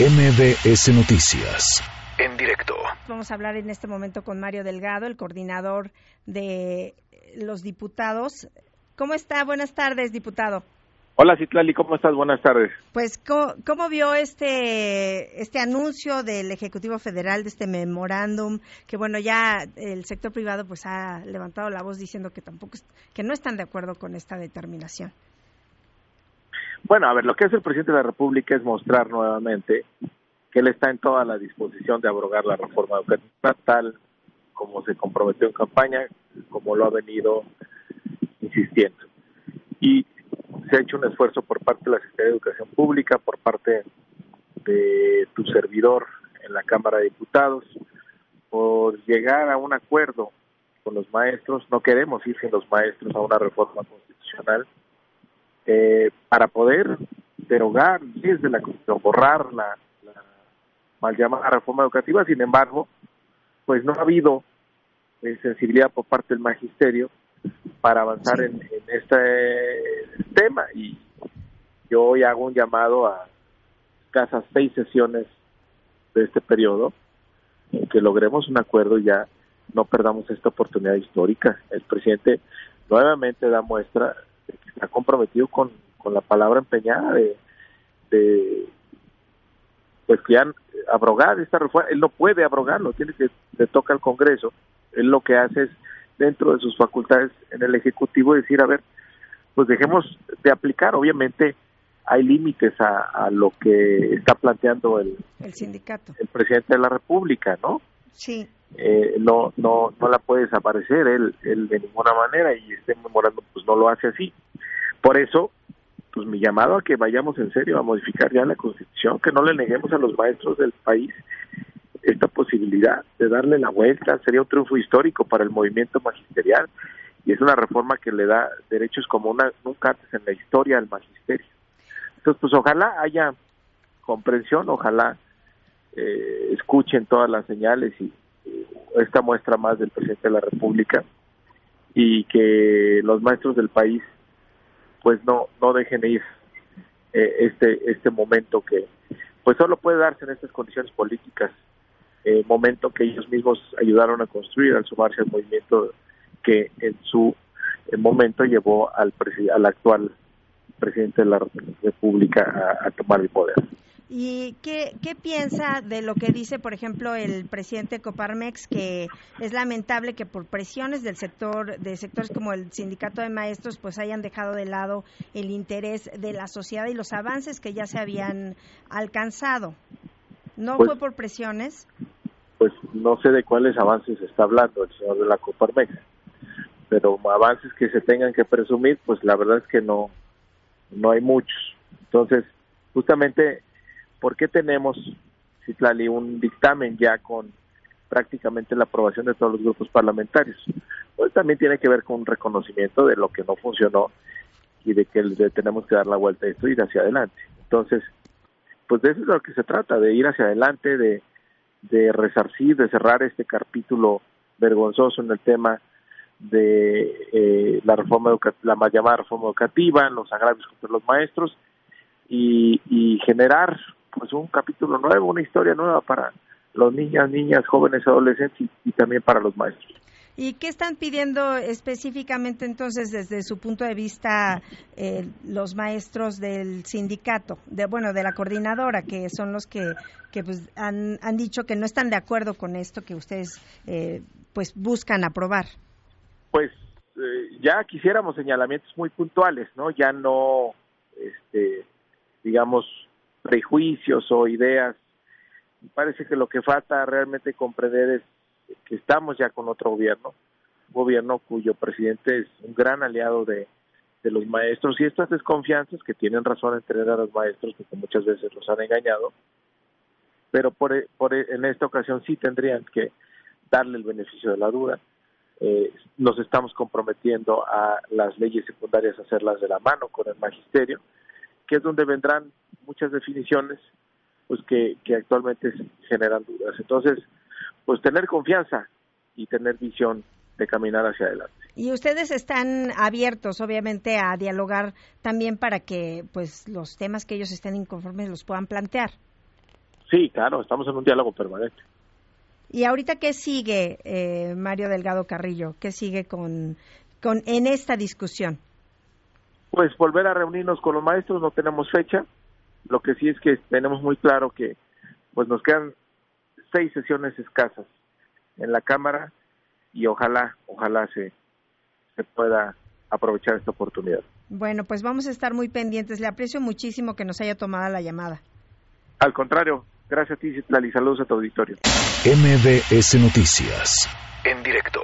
MBS Noticias. En directo. Vamos a hablar en este momento con Mario Delgado, el coordinador de los diputados. ¿Cómo está? Buenas tardes, diputado. Hola Citlali, ¿cómo estás? Buenas tardes. Pues, ¿cómo, vio este, este anuncio del Ejecutivo Federal, de este memorándum? Que bueno, ya el sector privado pues ha levantado la voz diciendo que tampoco, que no están de acuerdo con esta determinación. Bueno, a ver, lo que hace el presidente de la República es mostrar nuevamente que él está en toda la disposición de abrogar la reforma educativa tal como se comprometió en campaña, como lo ha venido insistiendo. Y se ha hecho un esfuerzo por parte de la Secretaría de Educación Pública, por parte de tu servidor en la Cámara de Diputados, por llegar a un acuerdo con los maestros. No queremos ir sin los maestros a una reforma constitucional eh, para poder derogar desde la Constitución, borrar la, mal llamada reforma educativa. Sin embargo, pues no ha habido eh, sensibilidad por parte del magisterio para avanzar en, este tema y yo hoy hago un llamado a casas seis sesiones de este periodo en que logremos un acuerdo y ya no perdamos esta oportunidad histórica. El presidente nuevamente da muestra que está comprometido con, con la palabra empeñada de, de pues que han abrogar esta reforma. Él no puede abrogarlo, tiene que le toca al Congreso. Él lo que hace es dentro de sus facultades en el Ejecutivo decir, a ver, pues dejemos de aplicar. Obviamente hay límites a, lo que está planteando el, el sindicato, el presidente de la República, ¿no? Sí. Eh, no, no, no la puede desaparecer él, él de ninguna manera y este memorando pues no lo hace así. Por eso, pues mi llamado a que vayamos en serio a modificar ya la Constitución, que no le neguemos a los maestros del país esta posibilidad de darle la vuelta sería un triunfo histórico para el movimiento magisterial y es una reforma que le da derechos como nunca antes en la historia al magisterio. Entonces, pues ojalá haya comprensión, ojalá eh, escuchen todas las señales y esta muestra más del presidente de la República y que los maestros del país pues no no dejen ir eh, este este momento que pues solo puede darse en estas condiciones políticas eh, momento que ellos mismos ayudaron a construir al sumarse al movimiento que en su eh, momento llevó al, al actual presidente de la República a, tomar el poder. ¿Y qué, qué, piensa de lo que dice, por ejemplo, el presidente Coparmex, que es lamentable que por presiones del sector, de sectores como el sindicato de maestros, pues hayan dejado de lado el interés de la sociedad y los avances que ya se habían alcanzado? ¿No pues fue por presiones? Pues no sé de cuáles avances está hablando el señor de la Coparmex, pero avances que se tengan que presumir, pues la verdad es que no, no hay muchos. Entonces, justamente, ¿por qué tenemos, Citlali, un dictamen ya con prácticamente la aprobación de todos los grupos parlamentarios? Pues también tiene que ver con un reconocimiento de lo que no funcionó y de que tenemos que dar la vuelta a esto y ir hacia adelante. Entonces, pues de eso es lo que se trata, de ir hacia adelante, de, de resarcir, de cerrar este capítulo vergonzoso en el tema de eh, la reforma la más llamada reforma educativa, los agravios contra los maestros y, y generar pues un capítulo nuevo, una historia nueva para los niñas, niñas, jóvenes, adolescentes y también para los maestros. ¿Y qué están pidiendo específicamente entonces desde su punto de vista eh, los maestros del sindicato, de bueno, de la coordinadora, que son los que, que pues, han, han dicho que no están de acuerdo con esto que ustedes eh, pues buscan aprobar? Pues eh, ya quisiéramos señalamientos muy puntuales, ¿no? Ya no, este, digamos, prejuicios o ideas. Parece que lo que falta realmente comprender es que estamos ya con otro gobierno, un gobierno cuyo presidente es un gran aliado de, de los maestros y estas desconfianzas que tienen razón en tener a los maestros porque muchas veces los han engañado, pero por, por en esta ocasión sí tendrían que darle el beneficio de la duda. Eh, nos estamos comprometiendo a las leyes secundarias a hacerlas de la mano con el magisterio, que es donde vendrán muchas definiciones pues que, que actualmente generan dudas. Entonces, pues tener confianza y tener visión de caminar hacia adelante. Y ustedes están abiertos, obviamente, a dialogar también para que, pues, los temas que ellos estén inconformes los puedan plantear. Sí, claro, estamos en un diálogo permanente. ¿Y ahorita qué sigue, eh, Mario Delgado Carrillo? ¿Qué sigue con, con en esta discusión? Pues volver a reunirnos con los maestros, no tenemos fecha. Lo que sí es que tenemos muy claro que pues nos quedan seis sesiones escasas en la Cámara y ojalá, ojalá se, se pueda aprovechar esta oportunidad. Bueno, pues vamos a estar muy pendientes. Le aprecio muchísimo que nos haya tomado la llamada. Al contrario, gracias a ti, Citlali. Saludos a tu auditorio. MBS Noticias, en directo.